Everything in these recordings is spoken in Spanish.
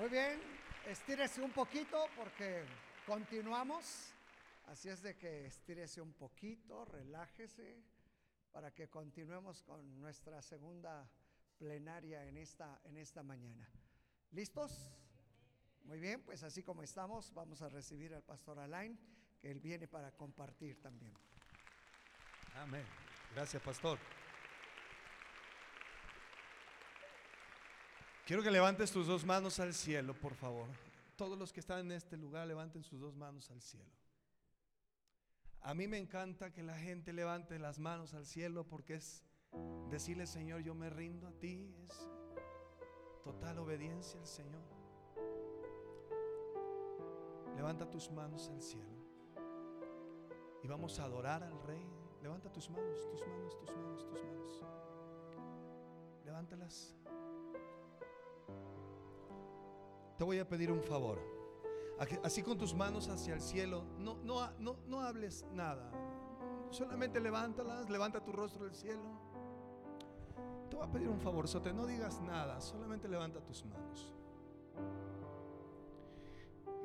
Muy bien, estírese un poquito porque continuamos. Así es de que estírese un poquito, relájese para que continuemos con nuestra segunda plenaria en esta, en esta mañana. ¿Listos? Muy bien, pues así como estamos, vamos a recibir al pastor Alain, que él viene para compartir también. Amén. Gracias, pastor. Quiero que levantes tus dos manos al cielo, por favor. Todos los que están en este lugar levanten sus dos manos al cielo. A mí me encanta que la gente levante las manos al cielo porque es decirle, Señor, yo me rindo a ti. Es total obediencia al Señor. Levanta tus manos al cielo. Y vamos a adorar al Rey. Levanta tus manos, tus manos, tus manos, tus manos. Levántalas. Te voy a pedir un favor. Así con tus manos hacia el cielo, no, no, no, no hables nada. Solamente levántalas, levanta tu rostro al cielo. Te voy a pedir un favor, Sote, no digas nada, solamente levanta tus manos.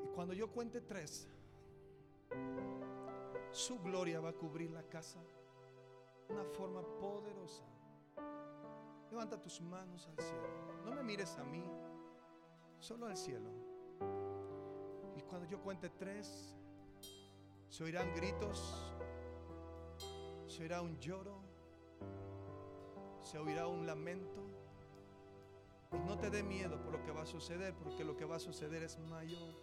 Y cuando yo cuente tres, su gloria va a cubrir la casa de una forma poderosa. Levanta tus manos al cielo. No me mires a mí solo al cielo. Y cuando yo cuente tres, se oirán gritos, se oirá un lloro, se oirá un lamento. Y no te dé miedo por lo que va a suceder, porque lo que va a suceder es mayor.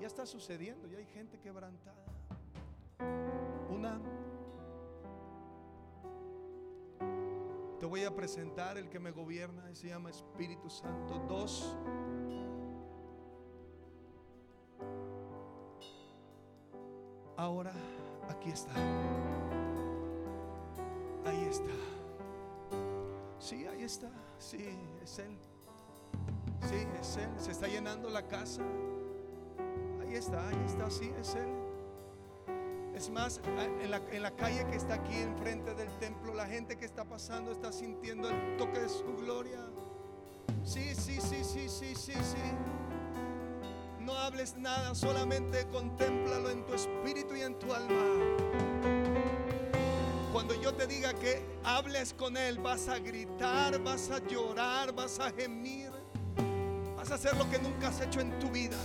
Ya está sucediendo, ya hay gente quebrantada. Una, te voy a presentar el que me gobierna se llama Espíritu Santo. Dos, Ahora aquí está. Ahí está. Sí, ahí está. Sí, es Él. Sí, es Él. Se está llenando la casa. Ahí está, ahí está. Sí, es Él. Es más, en la, en la calle que está aquí enfrente del templo, la gente que está pasando está sintiendo el toque de su gloria. Sí, sí, sí, sí, sí, sí, sí. Hables nada, solamente contémplalo en tu espíritu y en tu alma. Cuando yo te diga que hables con Él, vas a gritar, vas a llorar, vas a gemir, vas a hacer lo que nunca has hecho en tu vida.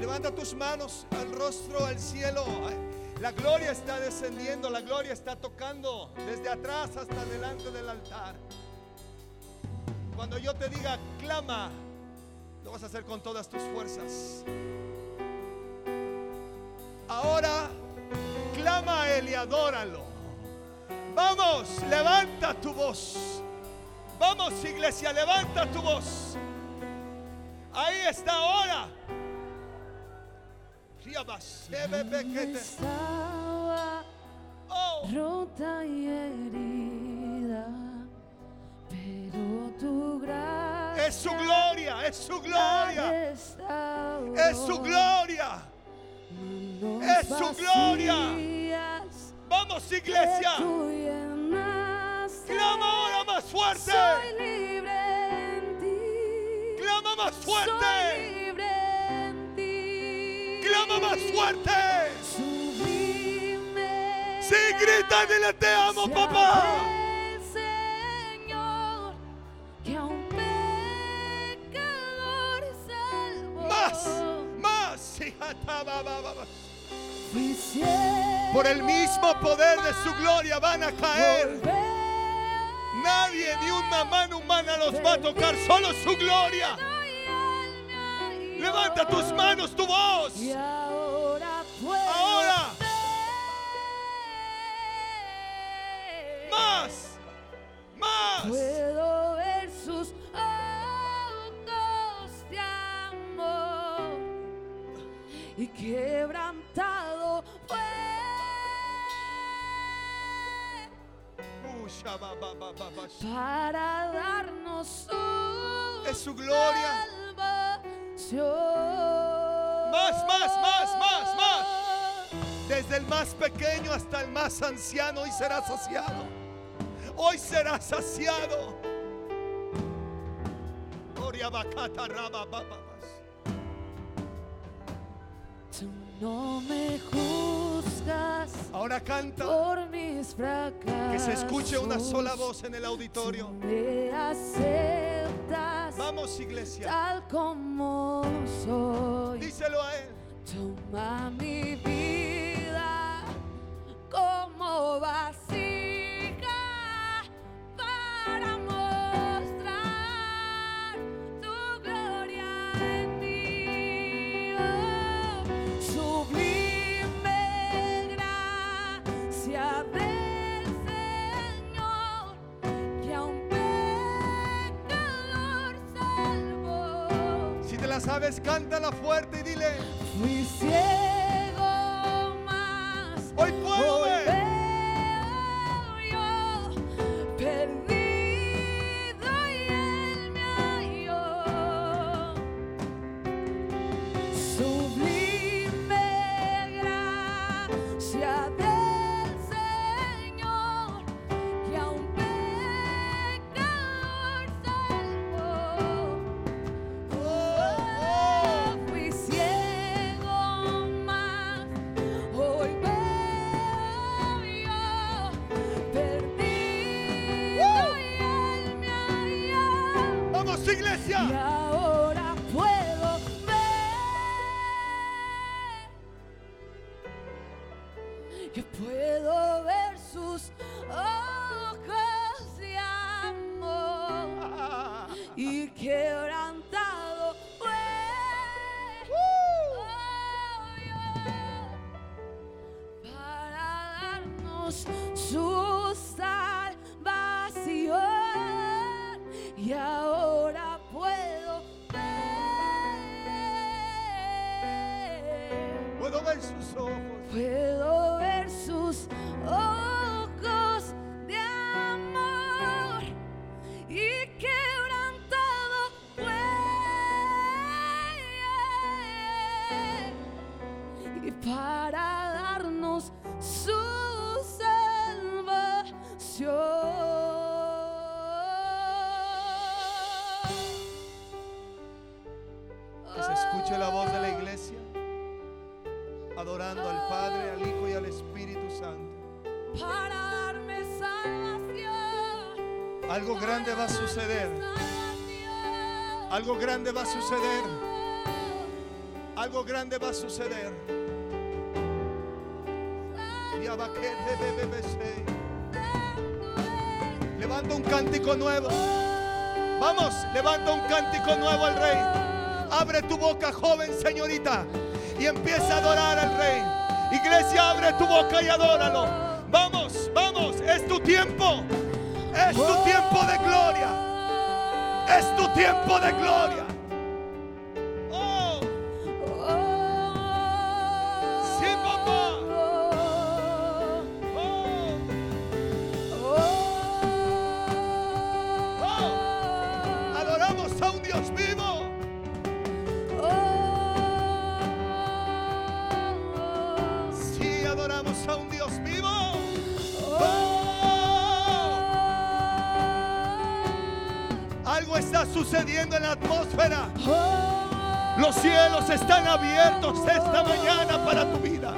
Levanta tus manos al rostro, al cielo. La gloria está descendiendo, la gloria está tocando desde atrás hasta delante del altar. Cuando yo te diga, clama, lo vas a hacer con todas tus fuerzas. Ahora clama a Él y adóralo. Vamos, levanta tu voz. Vamos, iglesia, levanta tu voz. Ahí está ahora. Oh. Rota y herida, pero tu gracia es su gloria, es su gloria. Es su gloria. Es su gloria. Vamos, iglesia. Clama ahora más fuerte. Clama más fuerte. Clama más fuerte. Sí, grita, dile te amo, papá. Por el mismo poder de su gloria van a caer. Nadie ni una mano humana los va a tocar, solo su gloria. Levanta tus manos, tu voz. Ahora. Más. Más. Quebrantado fue. Para darnos su, es su gloria. Más, más, más, más, más. Desde el más pequeño hasta el más anciano, hoy será saciado. Hoy será saciado. Oh, abacata, raba, babas. Tú no me juzgas Ahora canta. por mis fracasos. Que se escuche una sola voz en el Tú auditorio. me aceptas Vamos, iglesia. tal como soy. Díselo a él. Toma mi vida como vasija sabes, cántala fuerte y dile. Fui ciego más, Hoy puedo ver. Y grande va a suceder. Algo grande va a suceder. Algo grande va a suceder. Levanta un cántico nuevo. Vamos, levanta un cántico nuevo al Rey. Abre tu boca, joven señorita, y empieza a adorar al Rey. Iglesia, abre tu boca y adóralo. Vamos, vamos, es tu tiempo. Es tu tiempo de gloria. Es tu tiempo de gloria. Sucediendo en la atmósfera. Los cielos están abiertos esta mañana para tu vida.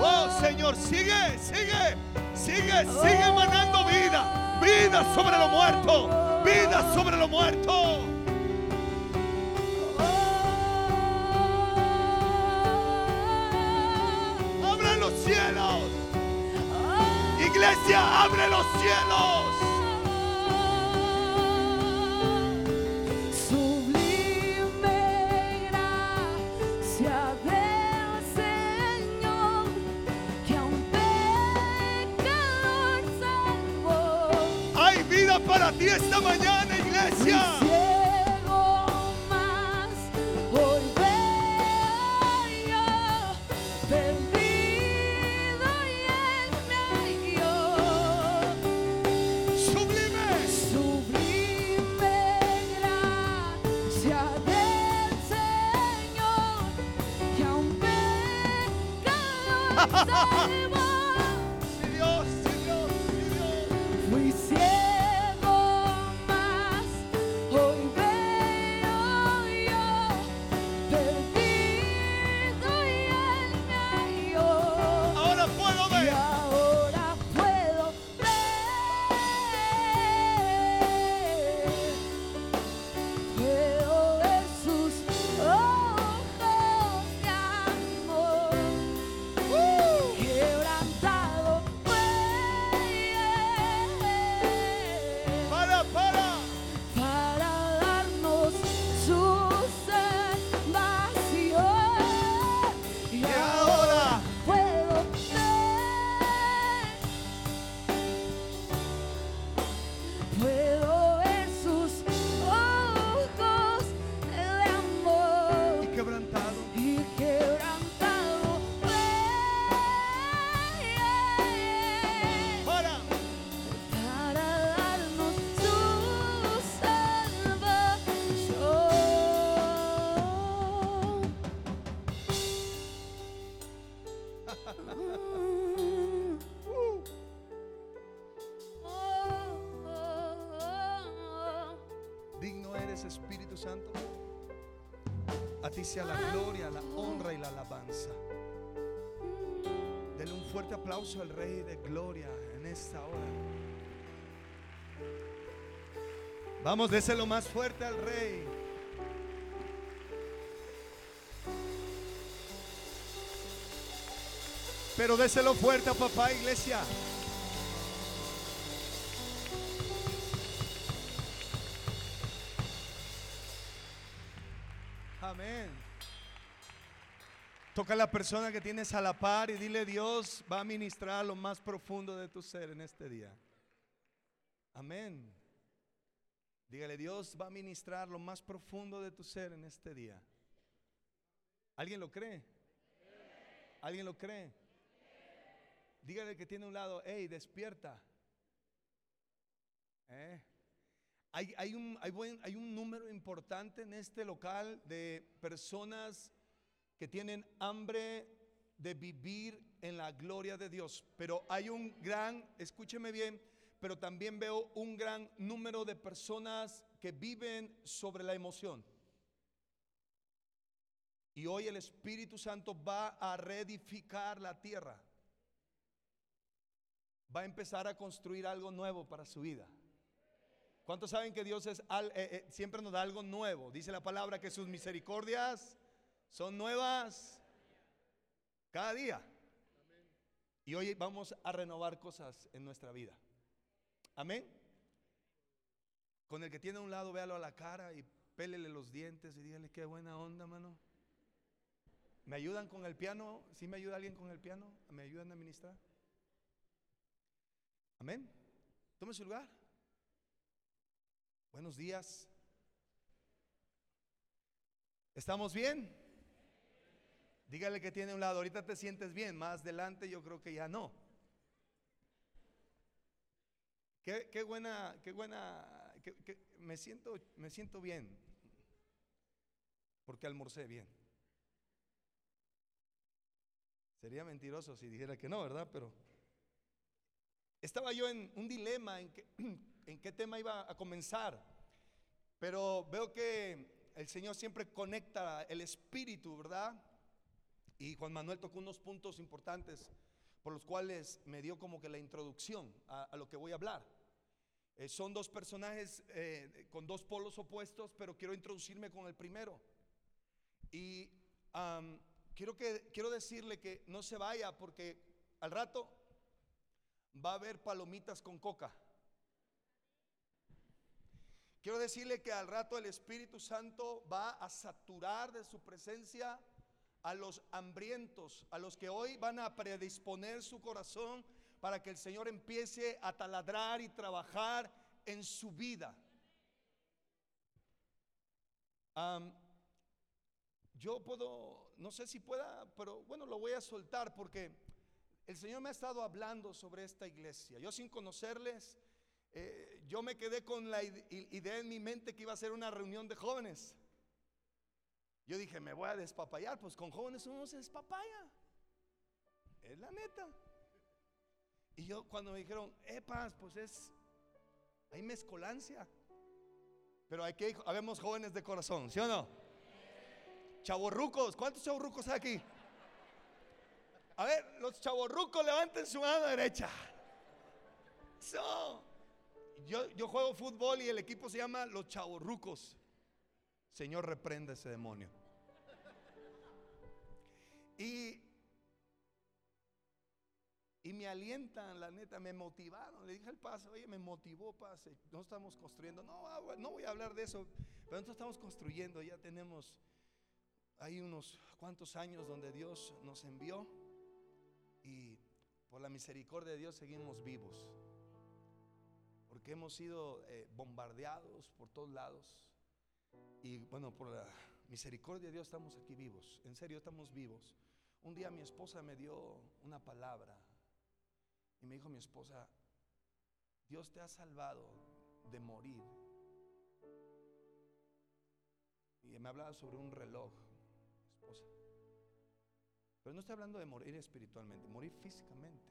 Oh Señor, sigue, sigue, sigue, sigue emanando vida. Vida sobre lo muerto. Vida sobre lo muerto. Iglesia, aplauso al Rey de Gloria en esta hora. Vamos, déselo más fuerte al Rey. Pero déselo fuerte a papá, iglesia. A la persona que tienes a la par y dile Dios va a ministrar lo más profundo de tu ser en este día. Amén. Dígale Dios va a ministrar lo más profundo de tu ser en este día. ¿Alguien lo cree? ¿Alguien lo cree? Dígale que tiene un lado, hey, despierta. ¿Eh? Hay un número importante en este local de personas que tienen hambre de vivir en la gloria de Dios. Pero hay un gran, escúcheme bien, pero también veo un gran número de personas que viven sobre la emoción. Y hoy el Espíritu Santo va a reedificar la tierra. Va a empezar a construir algo nuevo para su vida. ¿Cuántos saben que Dios es eh, eh, siempre nos da algo nuevo? Dice la palabra que sus misericordias son nuevas cada día. Y hoy vamos a renovar cosas en nuestra vida. Amén. Con el que tiene a un lado, véalo a la cara y pélele los dientes y dígale qué buena onda, mano. ¿Me ayudan con el piano? ¿Sí me ayuda alguien con el piano? ¿Me ayudan a ministrar? Amén. Tome su lugar. Buenos días. ¿Estamos bien? Dígale que tiene un lado. Ahorita te sientes bien. Más adelante yo creo que ya no. Qué, qué buena, qué buena. me, siento, me siento bien. Porque almorcé bien. Sería mentiroso si dijera que no, ¿verdad? Pero estaba yo en un dilema en, que- en qué tema iba a comenzar. Pero veo que el Señor siempre conecta el espíritu, ¿verdad? Y Juan Manuel tocó unos puntos importantes por los cuales me dio como que la introducción a, a lo que voy a hablar. Eh, son dos personajes eh, con dos polos opuestos, pero quiero introducirme con el primero. Y am, quiero, que, quiero decirle que no se vaya porque al rato va a haber palomitas con coca. Quiero decirle que al rato el Espíritu Santo va a saturar de su presencia a los hambrientos, a los que hoy van a predisponer su corazón para que el Señor empiece a taladrar y trabajar en su vida. Yo puedo, no sé si pueda, pero bueno, lo voy a soltar porque el Señor me ha estado hablando sobre esta iglesia. Yo sin conocerles, eh, yo me quedé con la idea en mi mente que iba a ser una reunión de jóvenes. Yo dije, me voy a despapallar, pues con jóvenes uno se despapaya. Es la neta. Y yo cuando me dijeron, epas, pues es, hay mezcolancia. Pero hay que, habemos jóvenes de corazón, ¿sí o no? Chavorrucos, ¿cuántos chavorrucos hay aquí? A ver, los chavorrucos levanten su mano derecha. Yo, yo juego fútbol y el equipo se llama Los Chavorrucos. Señor, reprende ese demonio. Y, y me alientan, la neta, me motivaron. Le dije al pase, oye, me motivó, pase. No estamos construyendo. No, ah, no voy a hablar de eso, pero nosotros estamos construyendo. Ya tenemos, hay unos cuantos años donde Dios nos envió y por la misericordia de Dios seguimos vivos. Porque hemos sido eh, bombardeados por todos lados. Y bueno, por la misericordia de Dios estamos aquí vivos. En serio, estamos vivos. Un día mi esposa me dio una palabra y me dijo mi esposa, Dios te ha salvado de morir. Y me hablaba sobre un reloj, esposa. Pero no estoy hablando de morir espiritualmente, morir físicamente.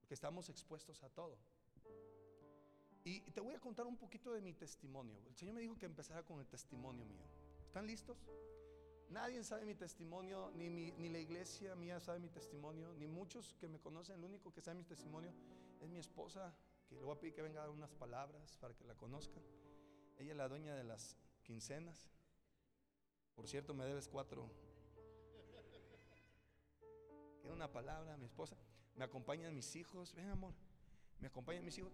Porque estamos expuestos a todo. Y te voy a contar un poquito de mi testimonio. El Señor me dijo que empezara con el testimonio mío. ¿Están listos? Nadie sabe mi testimonio, ni, ni la iglesia mía sabe mi testimonio, ni muchos que me conocen. Lo único que sabe mi testimonio es mi esposa, que le voy a pedir que venga a dar unas palabras para que la conozcan. Ella es la dueña de las quincenas. Por cierto, me debes cuatro. Quiero una palabra, mi esposa. Me acompañan mis hijos. Ven, amor. Me acompañan mis hijos.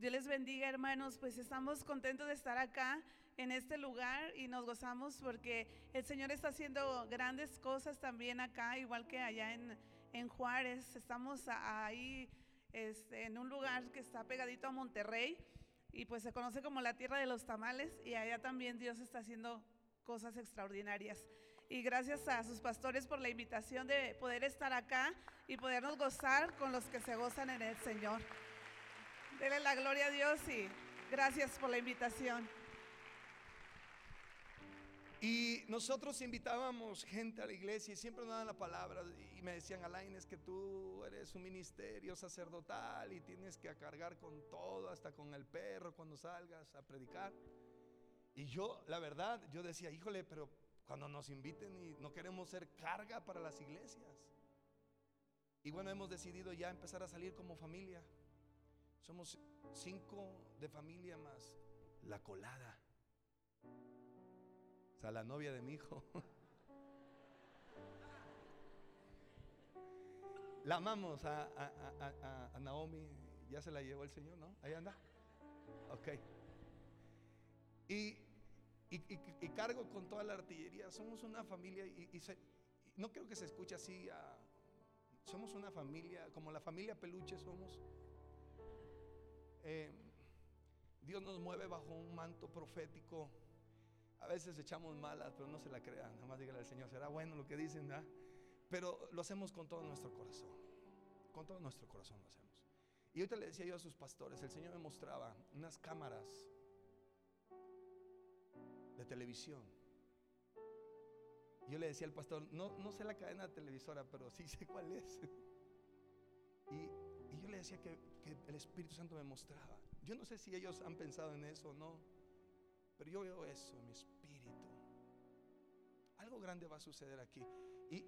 Dios les bendiga, hermanos. Pues estamos contentos de estar acá en este lugar y nos gozamos porque el Señor está haciendo grandes cosas también acá, igual que allá en, en Juárez. Estamos ahí este, en un lugar que está pegadito a Monterrey y pues se conoce como la tierra de los tamales y allá también Dios está haciendo cosas extraordinarias. Y gracias a sus pastores por la invitación de poder estar acá y podernos gozar con los que se gozan en el Señor. Dele la gloria a Dios y gracias por la invitación. Y nosotros invitábamos gente a la iglesia y siempre nos daban la palabra y me decían, Alain, es que tú eres un ministerio sacerdotal y tienes que cargar con todo, hasta con el perro cuando salgas a predicar. Y yo, la verdad, yo decía, híjole, pero cuando nos inviten y no queremos ser carga para las iglesias. Y bueno, hemos decidido ya empezar a salir como familia. Somos cinco de familia más la colada. O sea, la novia de mi hijo. La amamos a, a- a- a- Naomi. Ya se la llevó el Señor, ¿no? Ahí anda. Ok. Y, y- y- y cargo con toda la artillería. Somos una familia y, se- no creo que se escuche así. somos una familia, como la familia peluche somos. Eh, Dios nos mueve bajo un manto profético. A veces echamos malas, pero no se la crean. Nada más dígale al Señor, será bueno lo que dicen, ¿verdad? Pero lo hacemos con todo nuestro corazón. Con todo nuestro corazón lo hacemos. Y ahorita le decía yo a sus pastores, el Señor me mostraba unas cámaras de televisión. Yo le decía al pastor, no, sé la cadena televisora, pero sí sé cuál es. Y yo le decía que, que el Espíritu Santo me mostraba. Yo no sé si ellos han pensado en eso o no, pero yo veo eso en mi espíritu. Algo grande va a suceder aquí. Y,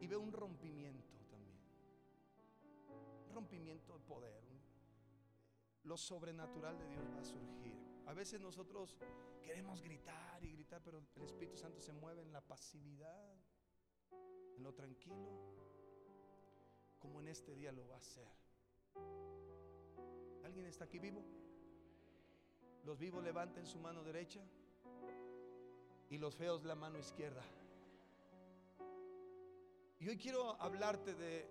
y veo un rompimiento también. Un rompimiento de poder. lo sobrenatural de Dios va a surgir. A veces nosotros queremos gritar y gritar, pero el Espíritu Santo se mueve en la pasividad, en lo tranquilo, como en este día lo va a hacer. ¿Alguien está aquí vivo? Los vivos levanten su mano derecha y los feos la mano izquierda. Y hoy quiero hablarte de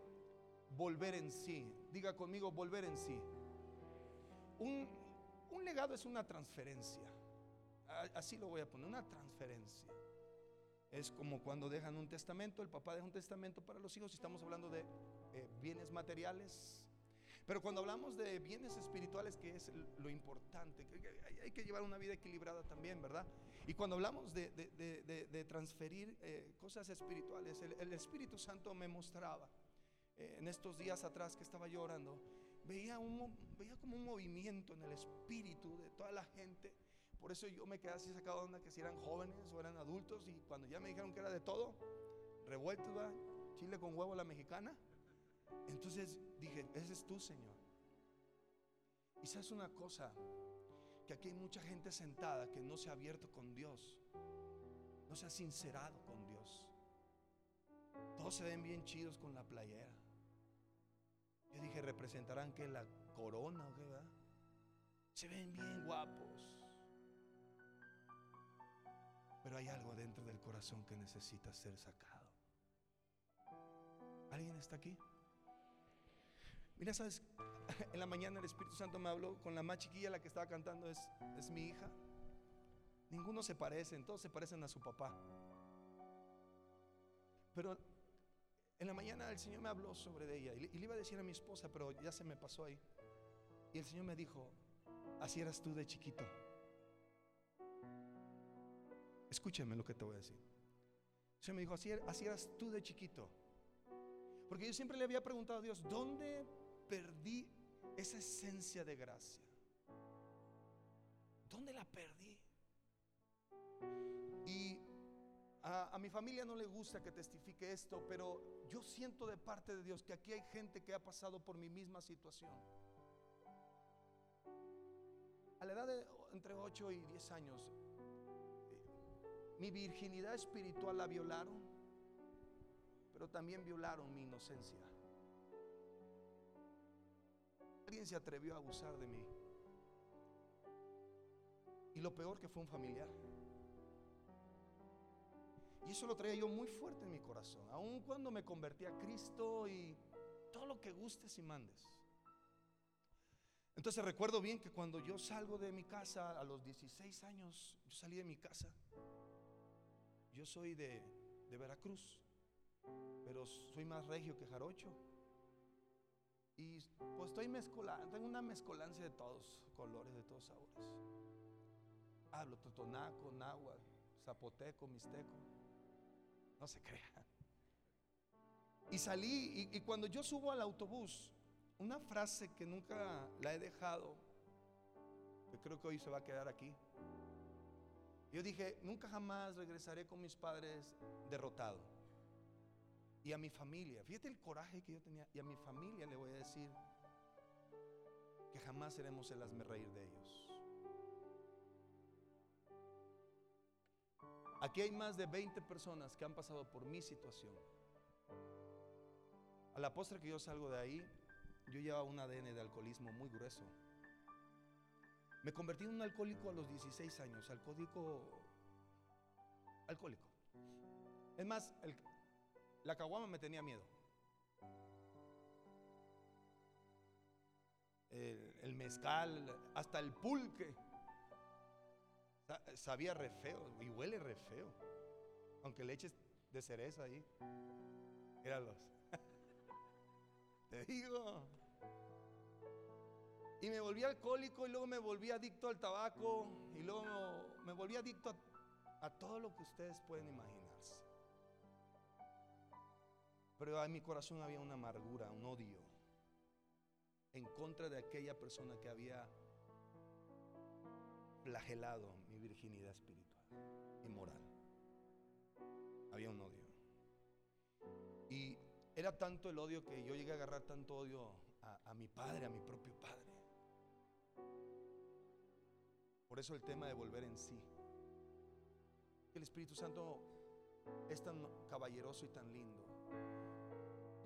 volver en sí. Diga conmigo, volver en sí. Un, un legado es una transferencia. Así lo voy a poner, una transferencia. Es como cuando dejan un testamento, el papá deja un testamento para los hijos estamos hablando de eh, bienes materiales. Pero cuando hablamos de bienes espirituales, que es lo importante, hay, que llevar una vida equilibrada también, ¿verdad? Y cuando hablamos de, de- de- de- transferir eh, cosas espirituales, el, el Espíritu Santo me mostraba eh, en estos días atrás que estaba yo orando, veía, un, veía como un movimiento en el espíritu de toda la gente. Por eso yo me quedé así sacado de onda que si eran jóvenes o eran adultos y cuando ya me dijeron que era de todo, revuelto, ¿verdad? chile con huevo a la mexicana. Entonces dije, ese es tú, Señor. Y sabes una cosa, que aquí hay mucha gente sentada que no se ha abierto con Dios, no se ha sincerado con Dios. Todos se ven bien chidos con la playera. Yo dije, ¿representarán que la corona o? Se ven bien guapos. Pero hay algo dentro del corazón que necesita ser sacado. ¿Alguien está aquí? Mira, sabes, en la mañana el Espíritu Santo me habló con la más chiquilla, la que estaba cantando es, es mi hija. Ninguno se parecen, todos se parecen a su papá. Pero en la mañana el Señor me habló sobre ella y le, y le iba a decir a mi esposa, pero ya se me pasó ahí. Y el Señor me dijo, así eras tú de chiquito. Escúchame lo que te voy a decir. El Señor me dijo, así, er- así eras tú de chiquito. Porque yo siempre le había preguntado a Dios, ¿dónde perdí esa esencia de gracia? ¿Dónde la perdí? Y a, a mi familia no le gusta que testifique esto, pero yo siento de parte de Dios que aquí hay gente que ha pasado por mi misma situación. A la edad de entre 8 y 10 años, eh, mi virginidad espiritual la violaron, pero también violaron mi inocencia. Alguien se atrevió a abusar de mí. Y lo peor que fue un familiar. Y eso lo traía yo muy fuerte en mi corazón, aun cuando me convertí a Cristo y todo lo que gustes y mandes. Entonces recuerdo bien que cuando yo salgo de mi casa a los 16 años, yo salí de mi casa. Yo soy de, de Veracruz, pero soy más regio que jarocho. Y pues estoy mezcolando, tengo una mezcolancia de todos colores, de todos sabores. Hablo totonaco, náhuatl, zapoteco, mixteco. No se crean. Y salí, y, y cuando yo subo al autobús, una frase que nunca la he dejado, que creo que hoy se va a quedar aquí. Yo dije, nunca jamás regresaré con mis padres derrotado. Y a mi familia, fíjate el coraje que yo tenía, y a mi familia le voy a decir que jamás seremos el hazme reír de ellos. Aquí hay más de 20 personas que han pasado por mi situación. A la postre que yo salgo de ahí, yo llevaba un ADN de alcoholismo muy grueso. Me convertí en un alcohólico a los 16 años, alcohólico alcohólico. Es más, el- la caguama me tenía miedo. El, mezcal, hasta el pulque. Sa- Sabía re feo y huele re feo. Aunque le eches de cereza ahí. Míralos. Te digo. Y me volví alcohólico y luego me volví adicto al tabaco y luego me volví adicto a, todo lo que ustedes pueden imaginarse. Pero en mi corazón había una amargura, un odio en contra de aquella persona que había flagelado mi virginidad espiritual y moral. Había un odio. Y era tanto el odio que yo llegué a agarrar tanto odio a, a mi padre, a mi propio padre. Por eso el tema de volver en sí. El Espíritu Santo es tan caballeroso y tan lindo.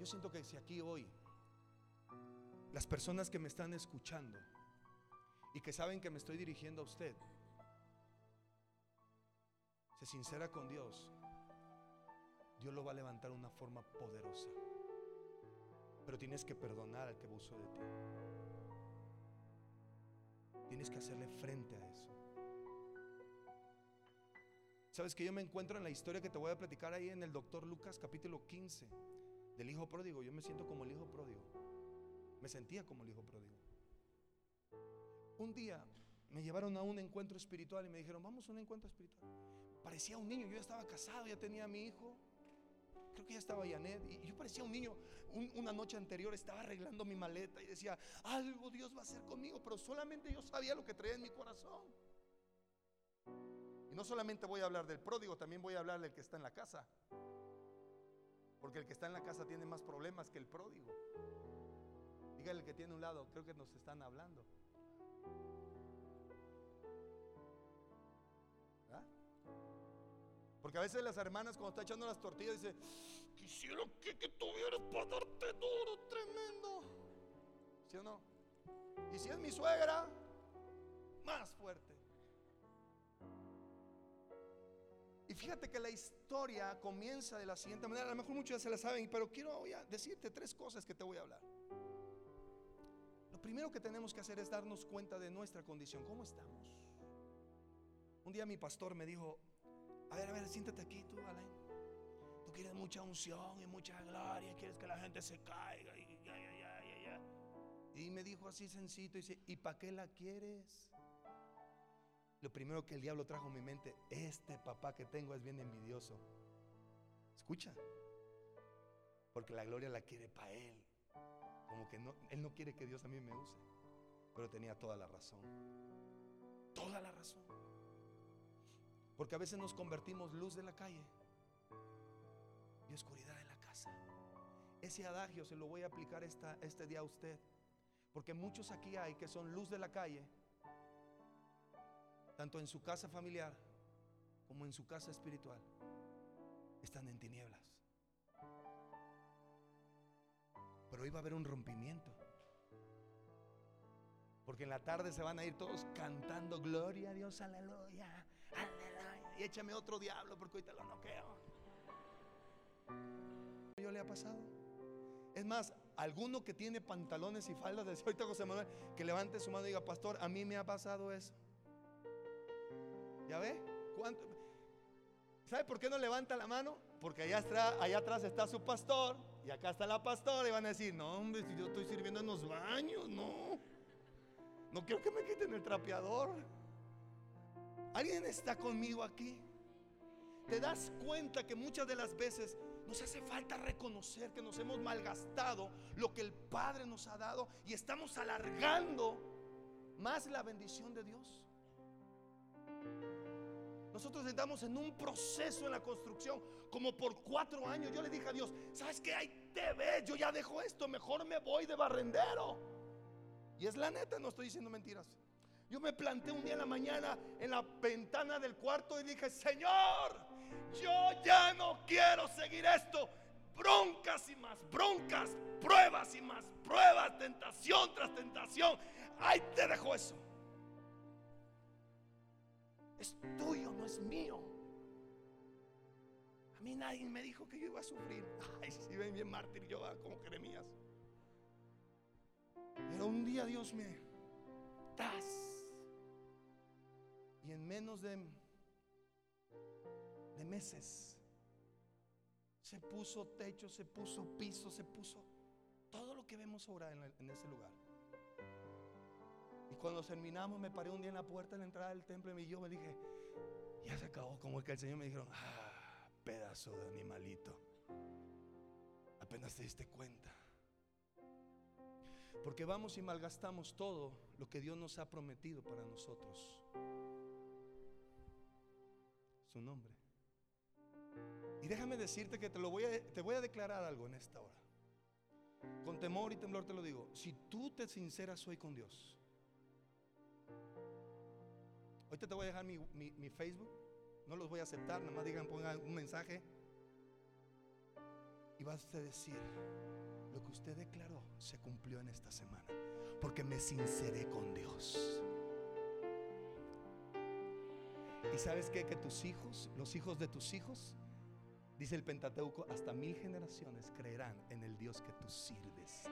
Yo siento que si aquí hoy las personas que me están escuchando y que saben que me estoy dirigiendo a usted, se sincera con Dios, Dios lo va a levantar de una forma poderosa. Pero tienes que perdonar al que abusó de ti. Tienes que hacerle frente a eso. Sabes que yo me encuentro en la historia que te voy a platicar ahí en el doctor Lucas capítulo 15 del hijo pródigo. Yo me siento como el hijo pródigo. Me sentía como el hijo pródigo. Un día me llevaron a un encuentro espiritual y me dijeron, vamos a un encuentro espiritual. Parecía un niño, yo ya estaba casado, ya tenía a mi hijo. Creo que ya estaba Janet. Y yo parecía un niño. Un- una noche anterior estaba arreglando mi maleta y decía, algo Dios va a hacer conmigo. Pero solamente yo sabía lo que traía en mi corazón. Y no solamente voy a hablar del pródigo, también voy a hablar del que está en la casa. Porque el que está en la casa tiene más problemas que el pródigo. Dígale que tiene un lado, creo que nos están hablando. ¿Verdad? Porque a veces las hermanas cuando está echando las tortillas dicen, quisiera que tuvieras para darte duro, tremendo. ¿Sí o no? Y si es mi suegra, más fuerte. Fíjate que la historia comienza de la siguiente manera. A lo mejor muchos ya se la saben, pero quiero decirte tres cosas que te voy a hablar. Lo primero que tenemos que hacer es darnos cuenta de nuestra condición. ¿Cómo estamos? Un día mi pastor me dijo, a ver, a ver, siéntate aquí tú, Alain. Tú quieres mucha unción y mucha gloria, quieres que la gente se caiga y ya, me dijo así sencito, dice, ¿y para qué la quieres? Lo primero que el diablo trajo a mi mente, este papá que tengo es bien envidioso. Escucha, porque la gloria la quiere para él. Como que no, él no quiere que Dios a mí me use. Pero tenía toda la razón. Toda la razón. Porque a veces nos convertimos luz de la calle y oscuridad de la casa. Ese adagio se lo voy a aplicar esta, este día a usted. Porque muchos aquí hay que son luz de la calle, tanto en su casa familiar como en su casa espiritual. Están en tinieblas. Pero hoy va a haber un rompimiento. Porque en la tarde se van a ir todos cantando gloria a Dios, aleluya, aleluya. Y échame otro diablo porque hoy te lo noqueo. ¿Yo le ha pasado? Es más, alguno que tiene pantalones y faldas, decía ahorita José Manuel, que levante su mano y diga, pastor, a mí me ha pasado eso. ¿Ya ve? ¿Cuánto? ¿Sabe por qué no levanta la mano? Porque allá, está, allá atrás está su pastor y acá está la pastora y van a decir, no hombre, si yo estoy sirviendo en los baños, no. No quiero que me quiten el trapeador. ¿Alguien está conmigo aquí? ¿Te das cuenta que muchas de las veces nos hace falta reconocer que nos hemos malgastado lo que el Padre nos ha dado y estamos alargando más la bendición de Dios? Nosotros estamos en un proceso en la construcción, como por cuatro años. Yo le dije a Dios, ¿sabes qué? Ahí te ves, yo ya dejo esto, mejor me voy de barrendero. Y es la neta, no estoy diciendo mentiras. Yo me planté un día en la mañana en la ventana del cuarto y dije, Señor, yo ya no quiero seguir esto. Broncas y más broncas, pruebas y más pruebas, tentación tras tentación. Ahí te dejo eso. Es tuyo, no es mío. A mí nadie me dijo que yo iba a sufrir. Ay, si ven bien mártir yo, ah, como Jeremías. Pero un día Dios me das. Y en menos de, de meses se puso techo, se puso piso, se puso todo lo que vemos ahora en, en ese lugar. Cuando terminamos, me paré un día en la puerta de la entrada del templo y yo me dije, ya se acabó. Como que el Señor me dijeron, ah, pedazo de animalito. Apenas te diste cuenta. Porque vamos y malgastamos todo lo que Dios nos ha prometido para nosotros. Su nombre. Y déjame decirte que te lo voy a, te voy a declarar algo en esta hora. Con temor y temblor te lo digo. Si tú te sinceras hoy con Dios. Ahorita te voy a dejar mi, mi, Facebook. No los voy a aceptar. Nada más digan, pongan un mensaje. Y vas a decir, lo que usted declaró se cumplió en esta semana. Porque me sinceré con Dios. ¿Y sabes qué? Que tus hijos, los hijos de tus hijos, dice el Pentateuco, hasta mil generaciones creerán en el Dios que tú sirves.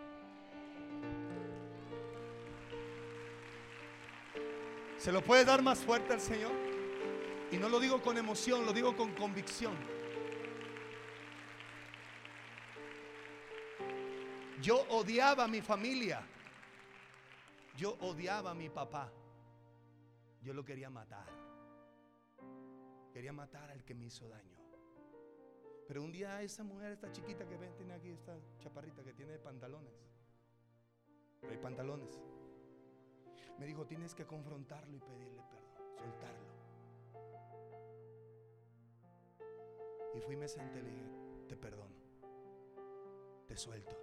¿Se lo puede dar más fuerte al Señor? Y no lo digo con emoción, lo digo con convicción. Yo odiaba a mi familia. Yo odiaba a mi papá. Yo lo quería matar. Quería matar al que me hizo daño. Pero un día esa mujer, esta chiquita que ven, tiene aquí esta chaparrita que tiene pantalones. Hay pantalones. Me dijo, tienes que confrontarlo y pedirle perdón, soltarlo. Y fui me senté y le dije, te perdono, te suelto,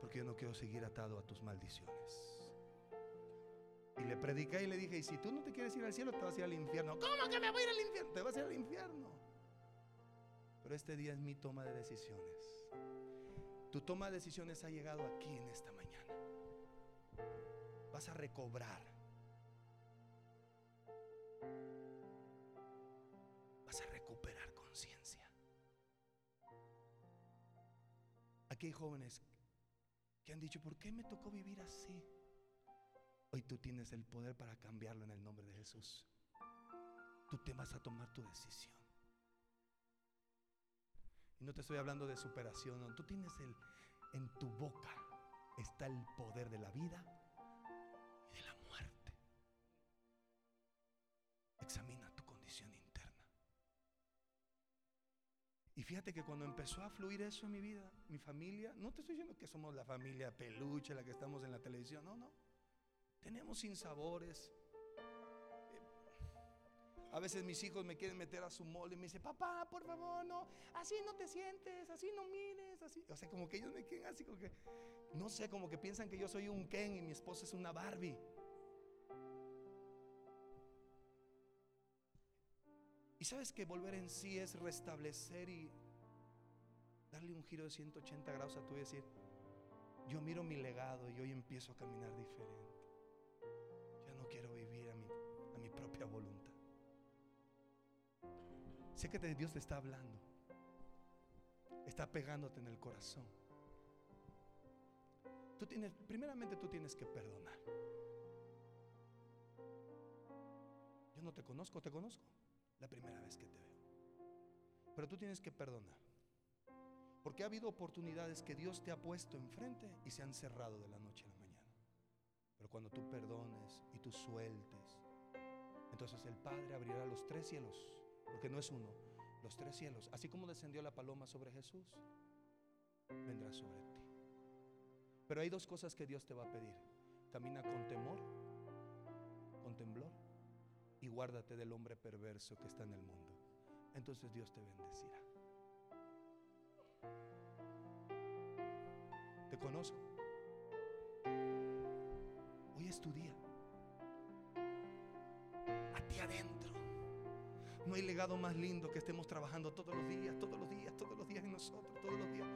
porque yo no quiero seguir atado a tus maldiciones. Y le prediqué y le dije, y si tú no te quieres ir al cielo, te vas a ir al infierno. ¿Cómo que me voy a ir al infierno? Te vas a ir al infierno. Pero este día es mi toma de decisiones. Tu toma de decisiones ha llegado aquí en esta mañana. Vas a recobrar. Vas a recuperar conciencia. Aquí hay jóvenes que han dicho, ¿por qué me tocó vivir así? Hoy tú tienes el poder para cambiarlo en el nombre de Jesús. Tú te vas a tomar tu decisión. Y no te estoy hablando de superación, tú tienes el en tu boca está el poder de la vida Examina tu condición interna. Y fíjate que cuando empezó a fluir eso en mi vida, mi familia, no te estoy diciendo que somos la familia peluche, la que estamos en la televisión, no, no. Tenemos sinsabores. A veces mis hijos me quieren meter a su molde y me dicen, papá, por favor, no, así no te sientes, así no mires, así. O sea, como que ellos me quieren así, como que, no sé, como que piensan que yo soy un Ken y mi esposa es una Barbie. Y sabes que volver en sí es restablecer y darle un giro de 180 grados a tu y decir, yo miro mi legado y hoy empiezo a caminar diferente. Ya no quiero vivir a mi, a mi propia voluntad. Sé que Dios te está hablando. Está pegándote en el corazón. Tú tienes, primeramente tú tienes que perdonar. Yo no te conozco, te conozco. La primera vez que te veo. Pero tú tienes que perdonar. Porque ha habido oportunidades que Dios te ha puesto enfrente y se han cerrado de la noche a la mañana. Pero cuando tú perdones y tú sueltes, entonces el Padre abrirá los tres cielos, porque no es uno, los tres cielos. Así como descendió la paloma sobre Jesús, vendrá sobre ti. Pero hay dos cosas que Dios te va a pedir. Camina con temor, con temblor, y guárdate del hombre perverso que está en el mundo. Entonces Dios te bendecirá. Te conozco. Hoy es tu día. A ti adentro. No hay legado más lindo que estemos trabajando todos los días, todos los días, todos los días en nosotros, todos los días.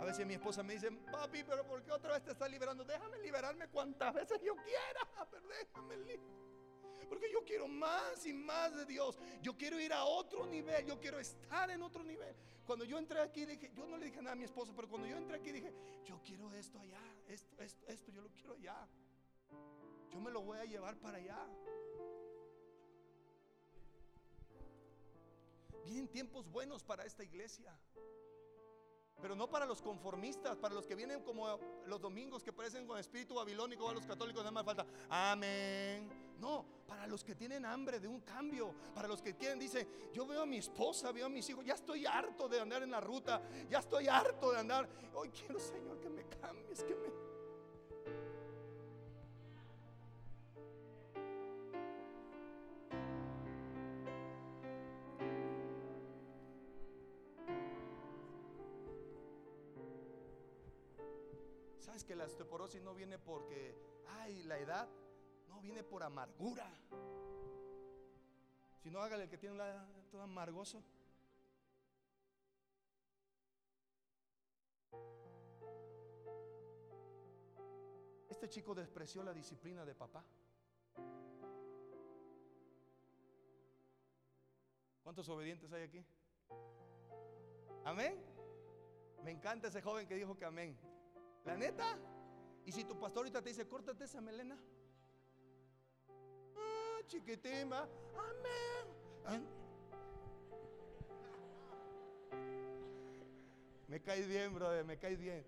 A veces mi esposa me dice, papi, pero ¿por qué otra vez te estás liberando? Déjame liberarme cuantas veces yo quiera, pero déjame li- Porque yo quiero más y más de Dios. Yo quiero ir a otro nivel, yo quiero estar en otro nivel. Cuando yo entré aquí, dije, yo no le dije nada a mi esposa, pero cuando yo entré aquí dije, yo quiero esto allá, esto, esto, esto, yo lo quiero allá. Yo me lo voy a llevar para allá. Vienen tiempos buenos para esta iglesia. Pero no para los conformistas, para los que vienen como los domingos que parecen con espíritu babilónico a los católicos, nada más falta. Amén. No, para los que tienen hambre de un cambio, para los que quieren, dicen, yo veo a mi esposa, veo a mis hijos, ya estoy harto de andar en la ruta, ya estoy harto de andar. Hoy quiero, Señor, que me cambies, que me... ¿Sabes que la osteoporosis no viene porque, ay, la edad? No, viene por amargura. Si no, hágale el que tiene todo amargoso. Este chico despreció la disciplina de papá. ¿Cuántos obedientes hay aquí? Amén. Me encanta ese joven que dijo que amén. La neta. Y si tu pastor ahorita te dice, córtate esa melena. Chiquitín, va. Amén. Me caes bien, brother, me caes bien.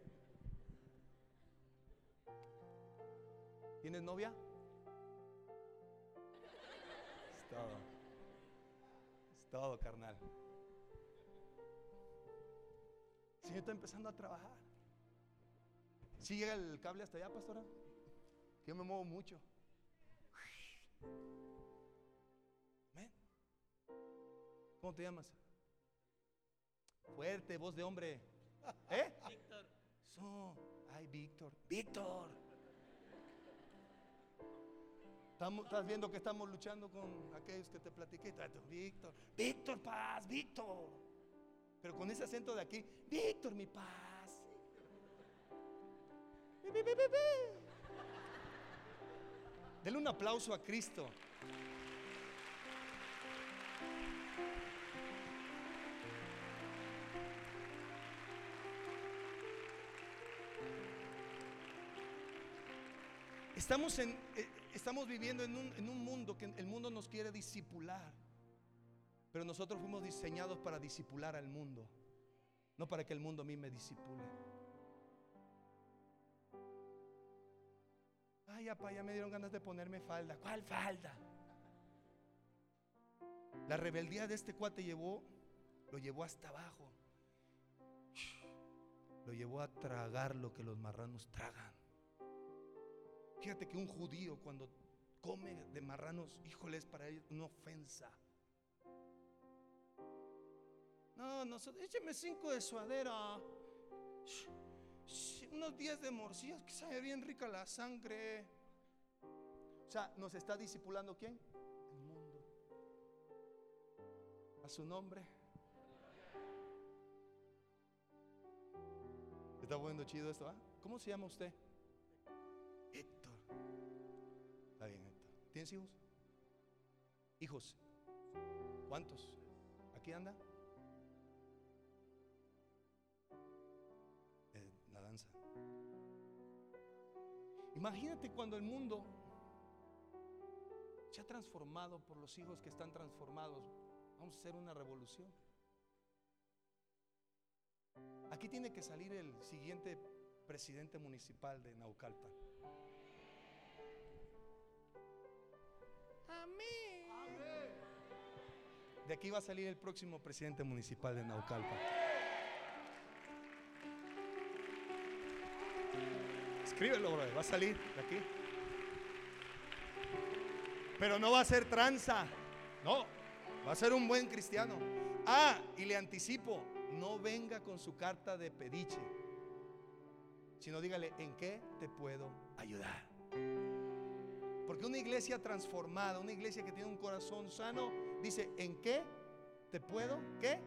¿Tienes novia? Es todo. Es todo, carnal. El Señor está empezando a trabajar. Si llega el cable hasta allá, pastora. Yo me muevo mucho. ¿Cómo te llamas? Fuerte, voz de hombre. ¿Eh? Víctor. Ay, Víctor. Víctor. Estamos- Estás viendo que estamos luchando con aquellos que te platiqué. Víctor. Víctor Paz, Víctor. Pero con ese acento de aquí, Víctor, mi paz. Dele un aplauso a Cristo. Estamos, en, eh, estamos viviendo en un, en un mundo que el mundo nos quiere disipular. Pero nosotros fuimos diseñados para disipular al mundo, no para que el mundo a mí me disipule. Ay, apá, ya me dieron ganas de ponerme falda. ¿Cuál falda? La rebeldía de este cuate llevó, lo llevó hasta abajo. Lo llevó a tragar lo que los marranos tragan. Fíjate que un judío cuando come de marranos, híjole, es para él una ofensa. No, no, écheme cinco de suadera. Unos 10 de morcillas, que sabe bien rica la sangre. O sea, nos está discipulando quién? El mundo. A su nombre. Está bueno, chido esto, ¿ah? ¿Cómo se llama usted? ¿Tienes hijos? Hijos. ¿Cuántos? ¿Aquí anda? Eh, la danza. Imagínate cuando el mundo se ha transformado por los hijos que están transformados. Vamos a hacer una revolución. Aquí tiene que salir el siguiente presidente municipal de Naucalpan. De aquí va a salir el próximo presidente municipal de Naucalpan. Escríbelo, va a salir de aquí. Pero no va a ser tranza. No, va a ser un buen cristiano. Ah, y le anticipo, no venga con su carta de pediche, sino dígale, ¿en qué te puedo ayudar? Porque una iglesia transformada, una iglesia que tiene un corazón sano, dice, ¿en qué te puedo qué?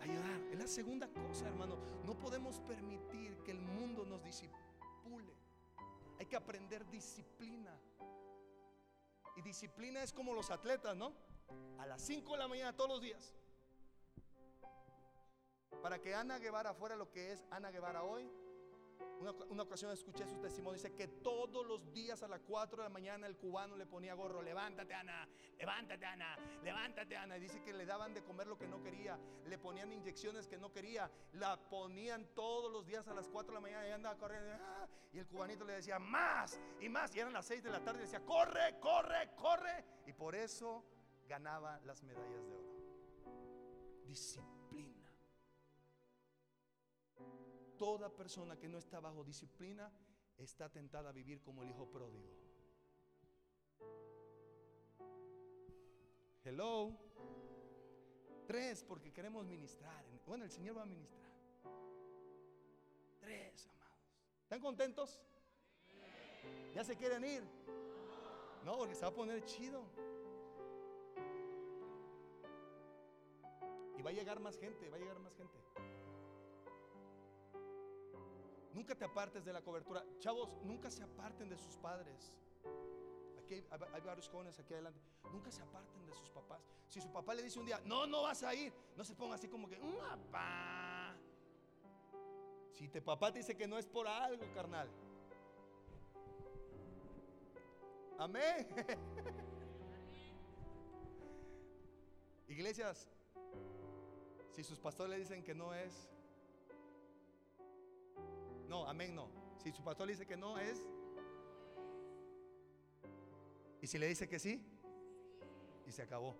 Ayudar. Es la segunda cosa, hermano. No podemos permitir que el mundo nos disipule. Hay que aprender disciplina. Y disciplina es como los atletas, ¿no? A las 5 de la mañana todos los días. Para que Ana Guevara fuera lo que es Ana Guevara hoy. Una, ocasión escuché su testimonio. Dice que todos los días a las 4 de la mañana el cubano le ponía gorro. Levántate, Ana. Levántate, Ana. Levántate, Ana. Y dice que le daban de comer lo que no quería. Le ponían inyecciones que no quería. La ponían todos los días a las 4 de la mañana. Y andaba corriendo. ¡ah! Y el cubanito le decía, más y más. Y eran las 6 de la tarde. Y decía, corre, corre, corre. Y por eso ganaba las medallas de oro. Disciplina. Toda persona que no está bajo disciplina está tentada a vivir como el hijo pródigo. Hello. Tres, porque queremos ministrar. Bueno, el Señor va a ministrar. Tres, amados. ¿Están contentos? ¿Ya se quieren ir? No, porque se va a poner chido. Y va a llegar más gente, va a llegar más gente. Nunca te apartes de la cobertura. Chavos, nunca se aparten de sus padres. Aquí hay, varios jóvenes aquí adelante. Nunca se aparten de sus papás. Si su papá le dice un día, no, no vas a ir, no se ponga así como que, "Mm, papá. Si te papá dice que no es por algo, carnal. Amén. Iglesias, si sus pastores le dicen que no es, no, amén, no. Si su pastor le dice que no es, y si le dice que sí, y se acabó.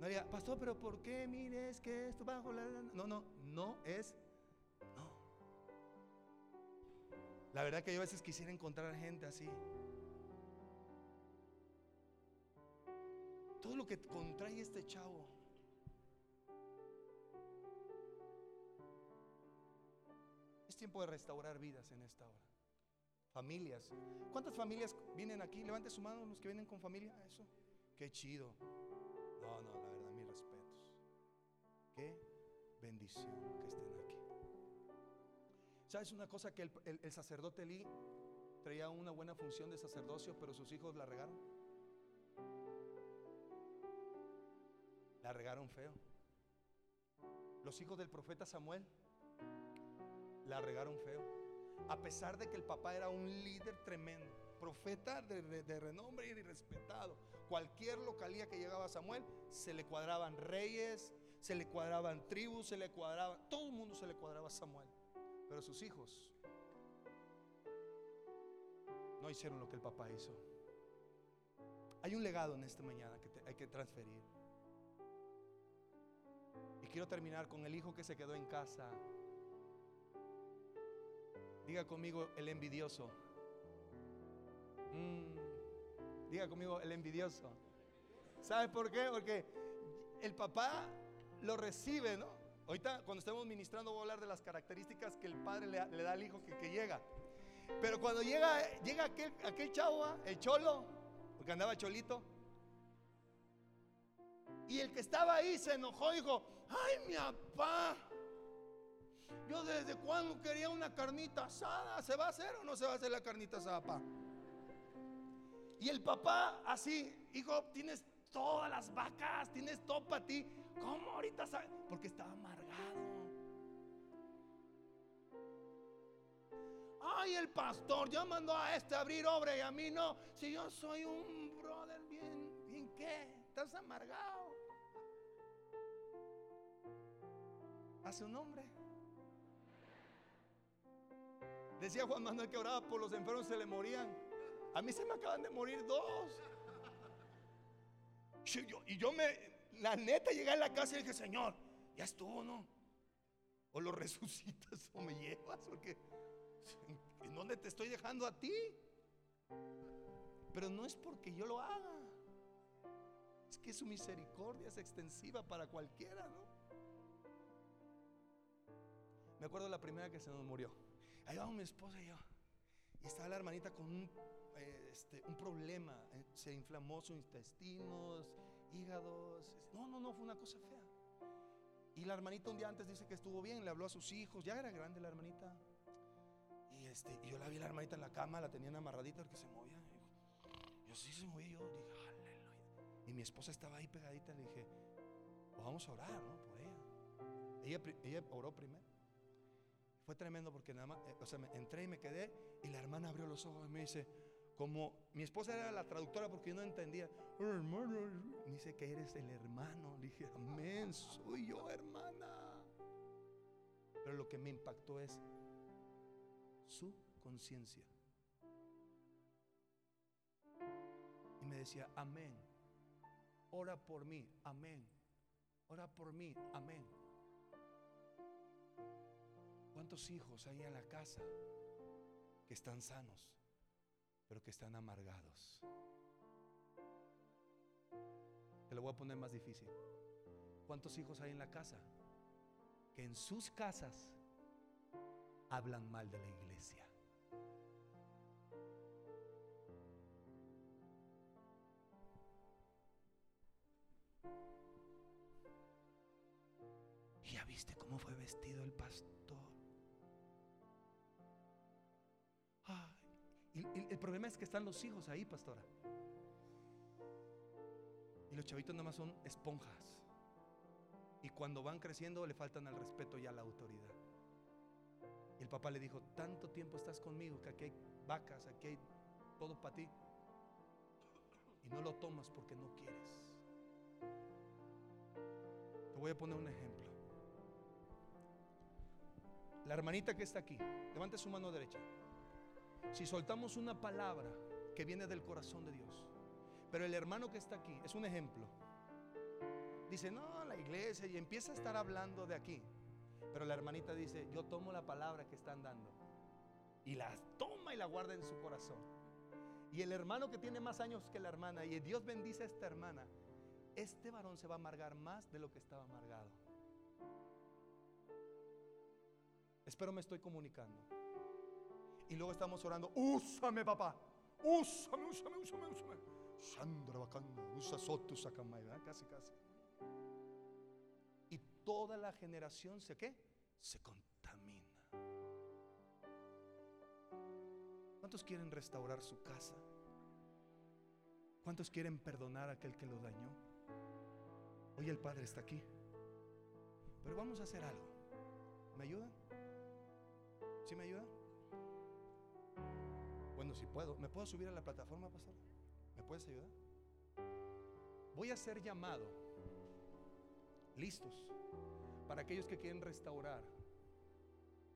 No diga, pastor, pero ¿por qué? Mire, es que esto bajo la. No, no, no es. No. La verdad que yo a veces quisiera encontrar gente así. Todo lo que contrae este chavo. Tiempo de restaurar vidas en esta hora. Familias. ¿Cuántas familias vienen aquí? Levante su mano los que vienen con familia. Eso. Qué chido. No, no, la verdad, mis respetos. Qué bendición que estén aquí. ¿Sabes una cosa? Que el sacerdote Lee traía una buena función de sacerdocio, pero sus hijos la regaron. La regaron feo. Los hijos del profeta Samuel la regaron feo. A pesar de que el papá era un líder tremendo, profeta de, de- renombre y respetado. Cualquier localía que llegaba Samuel, se le cuadraban reyes, se le cuadraban tribus, se le cuadraban, todo el mundo se le cuadraba a Samuel. Pero sus hijos no hicieron lo que el papá hizo. Hay un legado en esta mañana que hay que transferir. Y quiero terminar con el hijo que se quedó en casa. Diga conmigo el envidioso. Mm, Diga conmigo el envidioso. ¿Sabe por qué? Porque el papá lo recibe, ¿no? Ahorita cuando estemos ministrando voy a hablar de las características que el padre le, da al hijo que, que llega. Pero cuando llega, llega aquel, aquel chavo, ¿ah? el cholo, porque andaba cholito. Y el que estaba ahí se enojó y dijo, ay mi papá, yo desde cuando quería una carnita asada, ¿se va a hacer o no se va a hacer la carnita asada, papá? Y el papá así, hijo, tienes todas las vacas, tienes todo para ti. ¿Cómo ahorita sabes? Porque estaba amargado. Ay, el pastor ya mandó a este a abrir obra y a mí no. Si yo soy un brother bien, ¿en qué? Estás amargado. Hace un hombre. Decía Juan Manuel que oraba por los enfermos se le morían. A mí se me acaban de morir dos. Y yo, y yo me, la neta, llegué a la casa y dije, Señor, ya estuvo, ¿no? O lo resucitas o me llevas, porque ¿en dónde te estoy dejando a ti? Pero no es porque yo lo haga. Es que su misericordia es extensiva para cualquiera, ¿no? Me acuerdo la primera que se nos murió. Ahí vamos mi esposa y yo. Y estaba la hermanita con un, eh, este, problema. eh, Se inflamó sus intestinos, hígados. No, no, no, fue una cosa fea. Y la hermanita un día antes dice que estuvo bien, le habló a sus hijos. Ya era grande la hermanita. Y, este, y yo la vi la hermanita en la cama, la tenían amarradita porque se movía. Yo sí se movía. Yo dije, aleluya. Y mi esposa estaba ahí pegadita. Le dije, "Pues vamos a orar, ¿no? Por ella. Ella oró primero. Fue tremendo porque nada más, eh, o sea, me entré y me quedé y la hermana abrió los ojos y me dice, como mi esposa era la traductora porque yo no entendía, "Oh, hermano, me dice que eres el hermano. Le dije, amén, soy yo, hermana. Pero lo que me impactó es su conciencia. Y me decía, amén, ora por mí, amén, ora por mí, amén. ¿Cuántos hijos hay en la casa que están sanos, pero que están amargados? Te lo voy a poner más difícil. ¿Cuántos hijos hay en la casa que en sus casas hablan mal de la iglesia? ¿Ya viste cómo fue vestido el pastor? El problema es que están los hijos ahí, pastora. Y los chavitos nada más son esponjas. Y cuando van creciendo le faltan al respeto y a la autoridad. Y el papá le dijo, tanto tiempo estás conmigo que aquí hay vacas, aquí hay todo para ti. Y no lo tomas porque no quieres. Te voy a poner un ejemplo. La hermanita que está aquí, levante su mano derecha. Si soltamos una palabra que viene del corazón de Dios, pero el hermano que está aquí es un ejemplo. Dice, no, la iglesia, y empieza a estar hablando de aquí. Pero la hermanita dice, yo tomo la palabra que están dando. Y la toma y la guarda en su corazón. Y el hermano que tiene más años que la hermana, y Dios bendice a esta hermana, este varón se va a amargar más de lo que estaba amargado. Espero me estoy comunicando. Y luego estamos orando, úsame papá, úsame, úsame, úsame, úsame. Sandra bacando, usa soto. Casi, casi. Y toda la generación se qué? Se contamina. ¿Cuántos quieren restaurar su casa? ¿Cuántos quieren perdonar a aquel que lo dañó? Hoy el Padre está aquí. Pero vamos a hacer algo. ¿Me ayudan? ¿Sí me ayudan? Si puedo. ¿Me puedo subir a la plataforma, pastor? ¿Me puedes ayudar? Voy a ser llamado. Listos. Para aquellos que quieren restaurar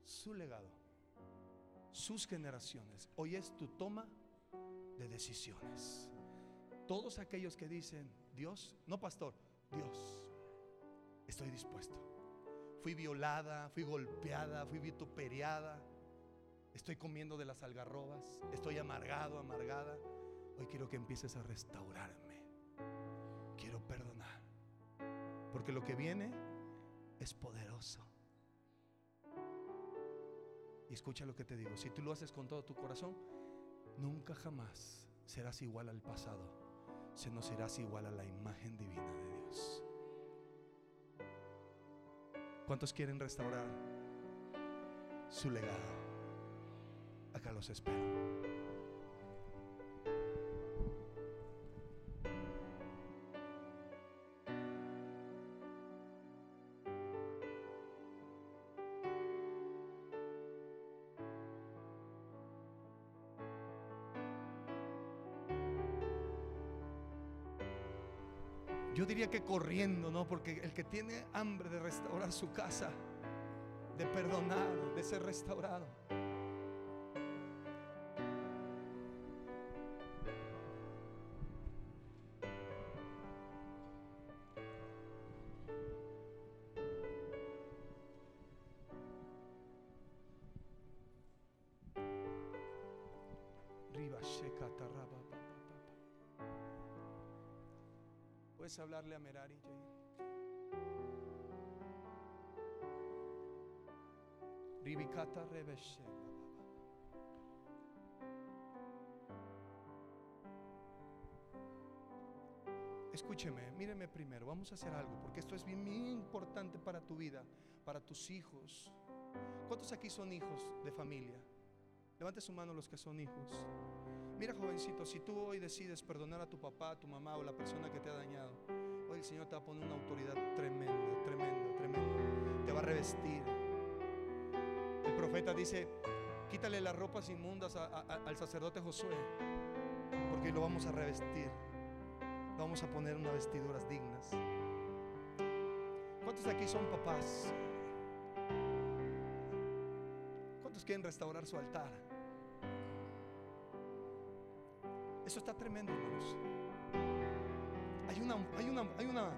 su legado, sus generaciones. Hoy es tu toma de decisiones. Todos aquellos que dicen, Dios, no pastor, Dios, estoy dispuesto. Fui violada, fui golpeada, fui vituperiada. Estoy comiendo de las algarrobas, estoy amargado, amargada. Hoy quiero que empieces a restaurarme. Quiero perdonar. Porque lo que viene es poderoso. Y escucha lo que te digo, si tú lo haces con todo tu corazón, nunca jamás serás igual al pasado, sino serás igual a la imagen divina de Dios. ¿Cuántos quieren restaurar su legado? Acá los espero. Yo diría que corriendo, ¿no? Porque el que tiene hambre de restaurar su casa, de perdonar, de ser restaurado. Escúcheme, míreme primero, vamos a hacer algo, porque esto es bien, bien importante para tu vida, para tus hijos. ¿Cuántos aquí son hijos de familia? Levante su mano los que son hijos. Mira, jovencito, si tú hoy decides perdonar a tu papá, a tu mamá o la persona que te ha dañado, hoy el Señor te va a poner una autoridad tremenda, tremenda, tremenda. Te va a revestir. El profeta dice, quítale las ropas inmundas al sacerdote Josué, porque lo vamos a revestir. Vamos a poner unas vestiduras dignas. ¿Cuántos de aquí son papás? ¿Cuántos quieren restaurar su altar? Eso está tremendo, hermanos. Hay una, hay una, hay una,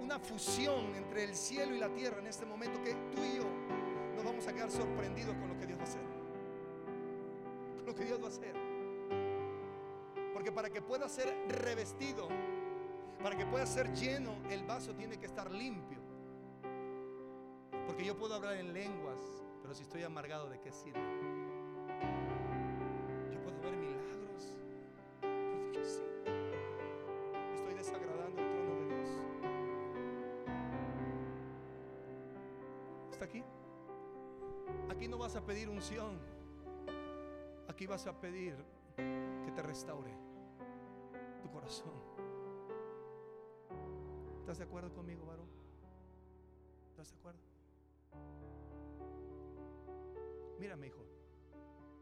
una fusión entre el cielo y la tierra en este momento que tú y yo nos vamos a quedar sorprendidos con lo que Dios va a hacer. Con lo que Dios va a hacer. Para que pueda ser revestido, para que pueda ser lleno, el vaso tiene que estar limpio. Porque yo puedo hablar en lenguas, pero si estoy amargado, ¿de qué sirve? Yo puedo ver milagros, pero ¿de qué sirve? Estoy desagradando el trono de Dios. ¿Está aquí? Aquí no vas a pedir unción. Aquí vas a pedir que te restaure ¿Estás de acuerdo conmigo, varón? ¿Estás de acuerdo? Mírame, hijo.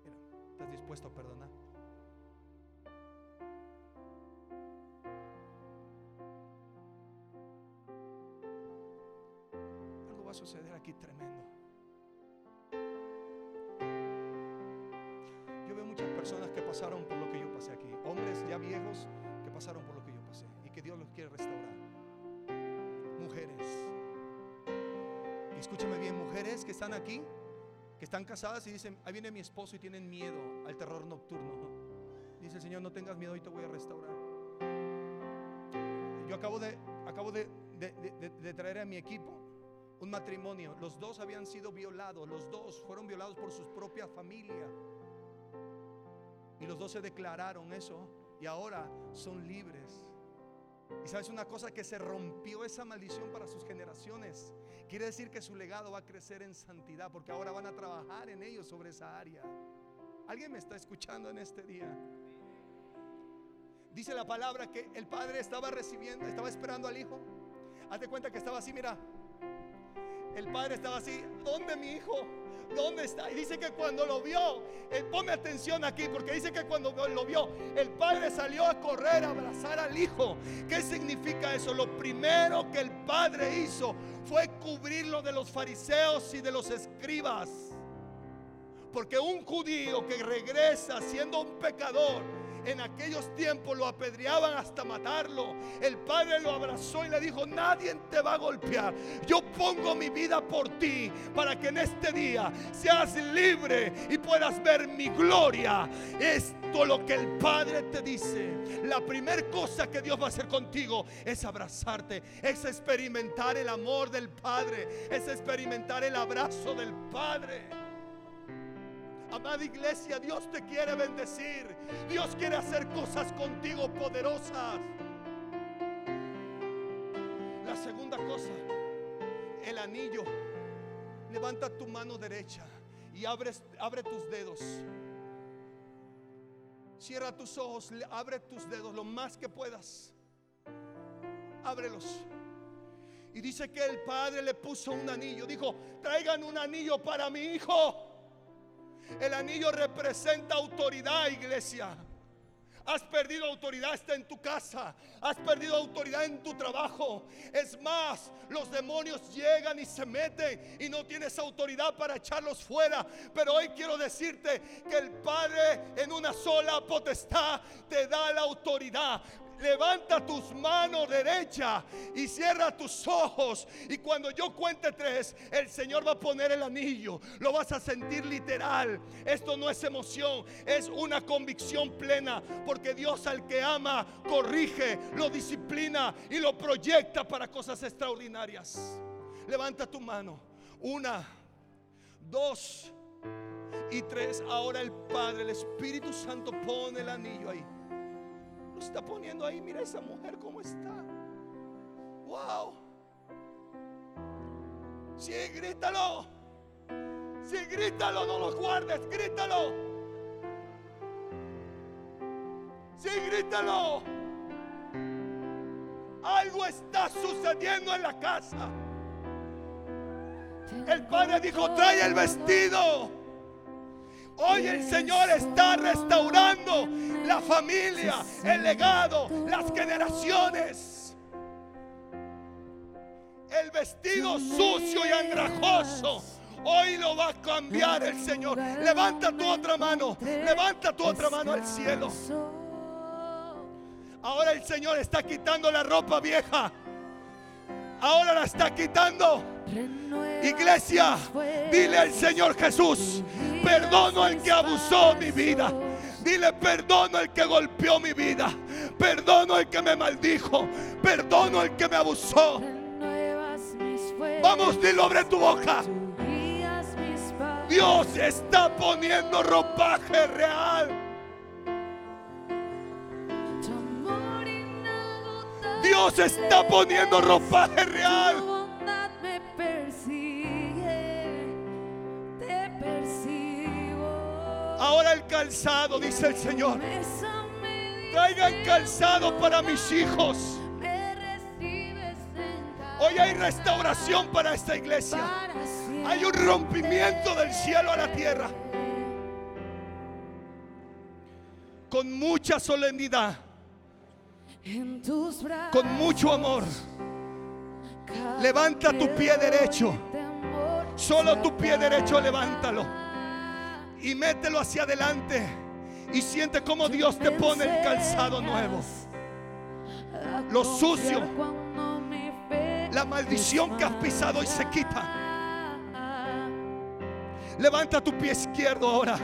Mira, ¿estás dispuesto a perdonar? Algo va a suceder aquí tremendo. Yo veo muchas personas que pasaron por lo que yo pasé aquí. Hombres ya viejos quiere restaurar. Mujeres. Y escúchame bien, mujeres que están aquí, que están casadas y dicen, ahí viene mi esposo y tienen miedo al terror nocturno. Dice el Señor, no tengas miedo, hoy te voy a restaurar. Yo acabo de, acabo de, traer a mi equipo un matrimonio. Los dos habían sido violados, los dos fueron violados por sus propias familias. Y los dos se declararon eso y ahora son libres. Y sabes una cosa que se rompió esa maldición para sus generaciones. Quiere decir que su legado va a crecer en santidad porque ahora van a trabajar en ellos sobre esa área. ¿Alguien me está escuchando en este día? Dice la palabra que el padre estaba recibiendo, estaba esperando al hijo. Hazte cuenta que estaba así, mira. El padre estaba así, ¿dónde mi hijo? ¿Dónde está? Y dice que cuando lo vio, él, ponme atención aquí, porque dice que cuando lo vio, el padre salió a correr a abrazar al hijo. ¿Qué significa eso? Lo primero que el padre hizo fue cubrirlo de los fariseos y de los escribas. Porque un judío que regresa siendo un pecador En aquellos tiempos lo apedreaban hasta matarlo. El padre lo abrazó y le dijo, nadie te va a golpear. Yo pongo mi vida por ti para que en este día seas libre y puedas ver mi gloria. Esto lo que el Padre te dice. La primera cosa que Dios va a hacer contigo es abrazarte, es experimentar el amor del Padre, es experimentar el abrazo del Padre. Amada iglesia, Dios te quiere bendecir. Dios quiere hacer cosas contigo poderosas. La segunda cosa, el anillo. Levanta tu mano derecha y abre, abre tus dedos. Cierra tus ojos, abre tus dedos lo más que puedas. Ábrelos. Y dice que el padre le puso un anillo. Dijo, traigan un anillo para mi hijo. El anillo representa autoridad, iglesia. Has perdido autoridad, está en tu casa. Has perdido autoridad en tu trabajo. Es más, los demonios llegan y se meten y no tienes autoridad para echarlos fuera. Pero hoy quiero decirte que el Padre en una sola potestad te da la autoridad. Levanta tus manos derecha y cierra tus ojos. Y cuando yo cuente tres, el Señor va a poner el anillo. Lo vas a sentir literal. Esto no es emoción, es una convicción plena. Porque Dios al que ama, corrige, lo disciplina y lo proyecta para cosas extraordinarias. Levanta tu mano. Una, dos y tres. Ahora el Padre, el Espíritu Santo pone el anillo ahí. Lo está poniendo ahí. Mira esa mujer cómo está. Wow. Sí, grítalo. Sí, grítalo, no lo guardes, grítalo. Sí, grítalo. Algo está sucediendo en la casa. El padre dijo, trae el vestido. Hoy el Señor está restaurando la familia, el legado, las generaciones. El vestido sucio y andrajoso. Hoy lo va a cambiar el Señor. Levanta tu otra mano. Levanta tu otra mano al cielo. Ahora el Señor está quitando la ropa vieja. Ahora la está quitando. Iglesia, dile al Señor Jesús, perdono al que abusó mi vida. Dile perdono al que golpeó mi vida. Perdono al que me maldijo. Perdono al que me abusó. Vamos, dilo, abre tu boca. Dios está poniendo ropaje real. Dios está poniendo ropaje real. Ahora el calzado, dice el Señor. Traigan calzado para mis hijos. Hoy hay restauración para esta iglesia. Hay un rompimiento del cielo a la tierra. Con mucha solemnidad, con mucho amor. Levanta tu pie derecho. Solo tu pie derecho levántalo. Y mételo hacia adelante. Y siente cómo Dios te pone el calzado nuevo. Lo sucio, La maldición que has pisado y se quita. Levanta tu pie izquierdo ahora.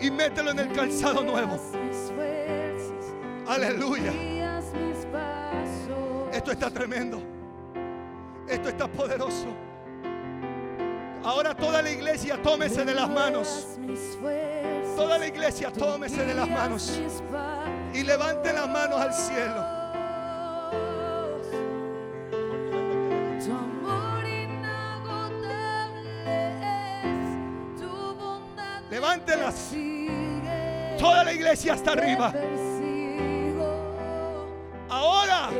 Y mételo en el calzado nuevo. Aleluya. Esto está tremendo. Esto está poderoso. Ahora toda la iglesia tómese de las manos. Toda la iglesia tómese de las manos. Y levante las manos al cielo. Levántelas. Toda la iglesia hasta arriba. Ahora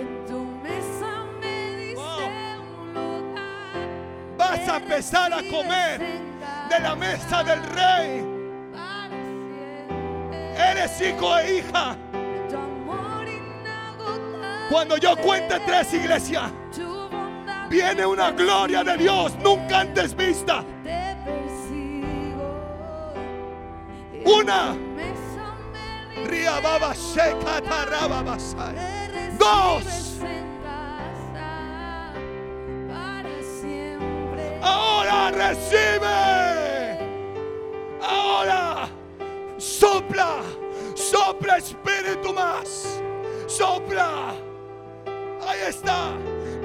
vas a empezar a comer de la mesa del rey. Eres hijo e hija. Cuando yo cuente tres iglesias, viene una gloria de Dios nunca antes vista. Una, En Ahora recibe. Ahora sopla. Sopla espíritu más. Sopla. Ahí está.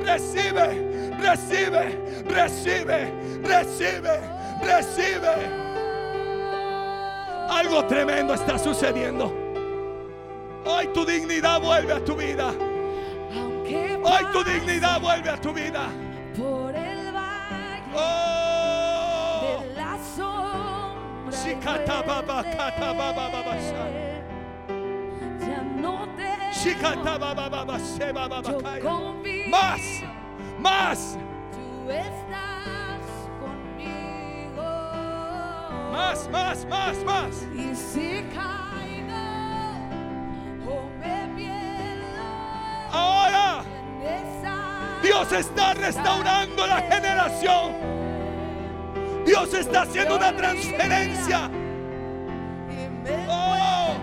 Recibe. Recibe. Recibe. Recibe. Recibe. Algo tremendo está sucediendo. Hoy tu dignidad vuelve a tu vida. Hoy tu dignidad vuelve a tu vida. por el valle Oh. de la sombra Shikatababakatabababasa. muerte, ya no te confío, Más, más, tú estás conmigo. más, más, más, más. Y si Dios está restaurando la generación. Dios está haciendo una transferencia. Oh.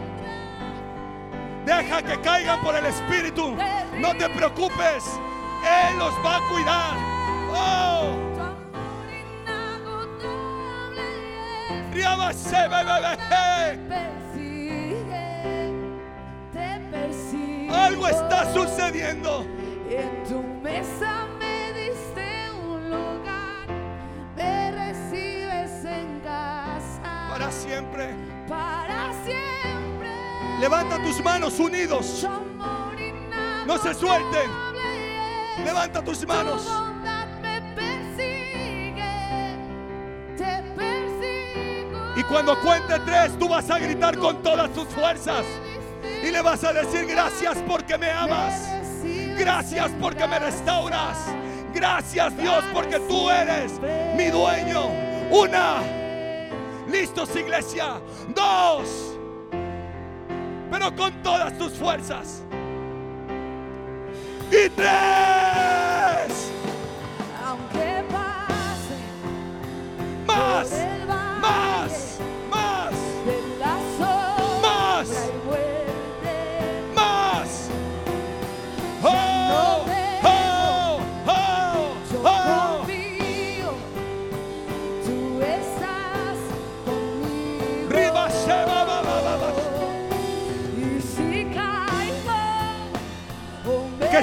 Deja que caigan por el Espíritu. No te preocupes. Él los va a cuidar. Oh. Algo está sucediendo. Tu mesa me diste un lugar, me recibes en casa Para siempre. para siempre. Levanta tus manos unidos. No se suelten. Levanta tus manos. Y cuando cuente tres, tú vas a gritar con todas tus fuerzas. Y le vas a decir gracias porque me amas. Gracias porque me restauras. Gracias Dios porque tú eres mi dueño. Una. Listos iglesia. Dos. Pero con todas tus fuerzas. Y tres. Aunque pase Más. Más.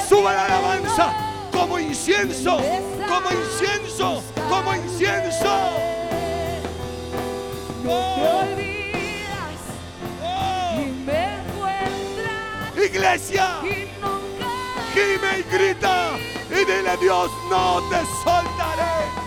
Suba la alabanza como incienso, como incienso, como incienso. No te Oh, olvidas oh. y me encuentras Iglesia, y nunca gime y grita y dile Dios, no te soltaré.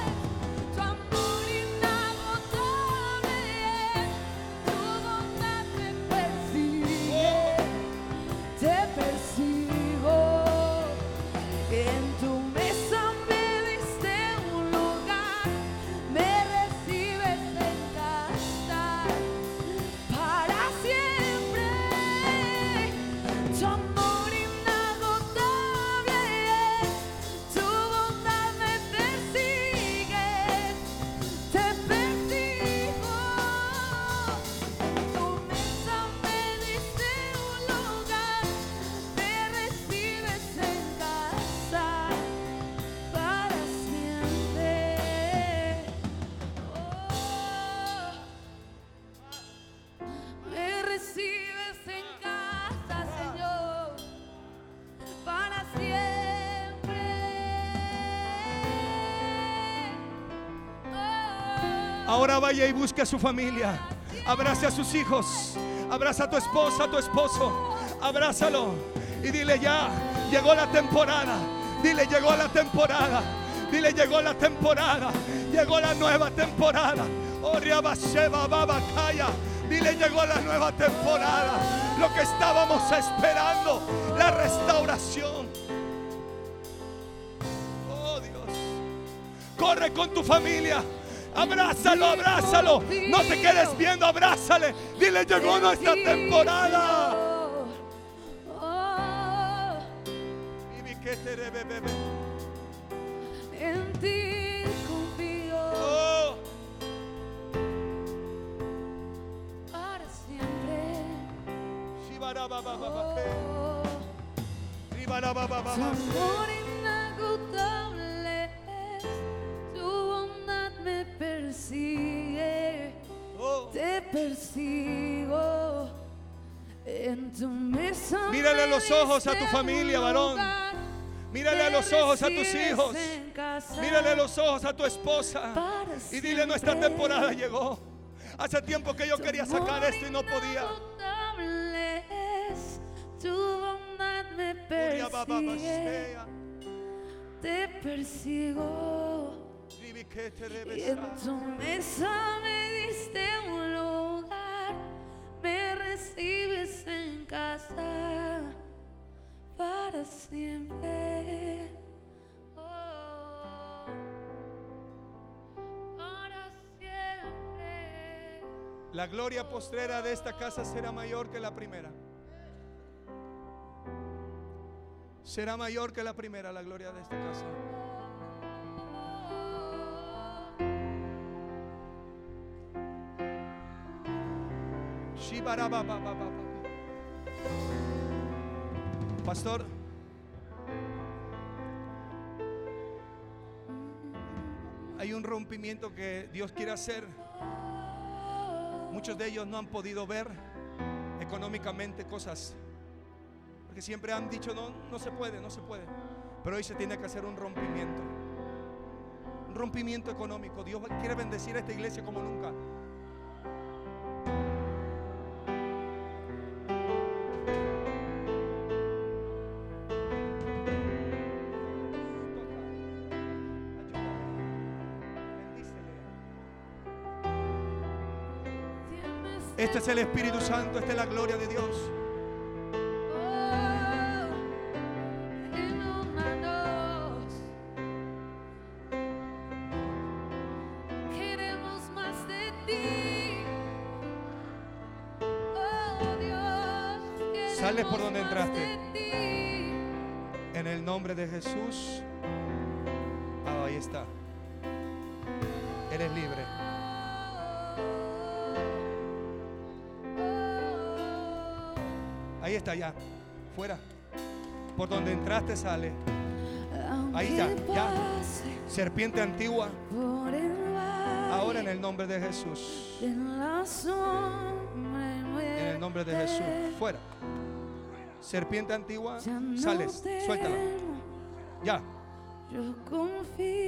Vaya y busque a su familia. Abrace a sus hijos. Abraza a tu esposa, a tu esposo. Abrázalo. Y dile ya, llegó la temporada. Dile, llegó la temporada. Dile, llegó la temporada. Llegó la nueva temporada. Oh. Dile, llegó la nueva temporada. Lo que estábamos esperando. La restauración. Oh, Dios. Corre con tu familia. Abrázalo, abrázalo. No te quedes viendo, abrázale. Dile, llegó nuestra temporada. Oh, en ti confío Oh, para siempre. Oh, tu amor inagotable persigue. Oh. te persigo en tu mesa. Mírale a los ojos a tu familia, varón. Mírale a los ojos a tus hijos. Mírale a los ojos a tu esposa. Y dile, nuestra temporada llegó. Hace tiempo que yo quería sacar esto y no podía. tu bondad me persigue, te persigo. Y en tu mesa me diste un lugar, me recibes en casa para siempre. Oh, para siempre. La gloria postrera de esta casa será mayor que la primera. Será mayor que la primera la gloria de esta casa. Pastor, hay un rompimiento que Dios quiere hacer. Muchos de ellos no han podido ver económicamente cosas. Porque siempre han dicho, no, no se puede, no se puede. Pero hoy se tiene que hacer un rompimiento. Un rompimiento económico. Dios quiere bendecir a esta iglesia como nunca. Este es el Espíritu Santo, esta es la gloria de Dios. Fuera. Por donde entraste sale. Ahí ya, ya. Serpiente antigua. Ahora en el nombre de Jesús. En el nombre de Jesús. Fuera. Serpiente antigua. Sales. Suéltala. Ya. Yo confío,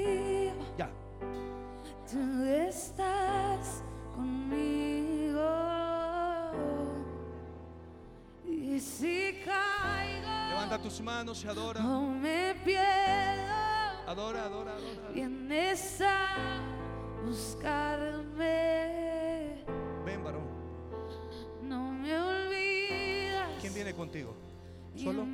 tus manos y adora. o me pierdo, Adora, adora, adora. vienes a buscarme. Ven, varón. No me olvidas. ¿Quién viene contigo? ¿Solo?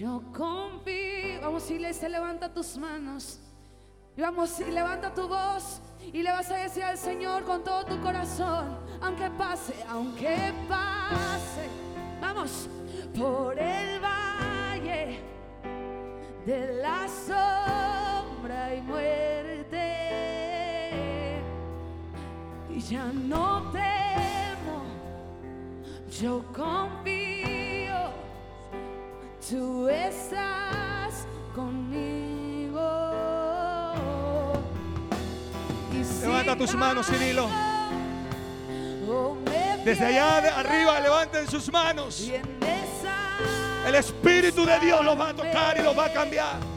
Yo confío. Vamos, iglesia, levanta tus manos. Y vamos, y levanta tu voz. Y le vas a decir al Señor con todo tu corazón. Aunque pase, aunque pase. Vamos, por el valle de la sombra y muerte. Y ya no temo. Yo confío tú estás conmigo. Y si Levanta tus manos y dilo. caigo, o me Desde allá de arriba levanten sus manos. El Espíritu de Dios los va a tocar y los va a cambiar.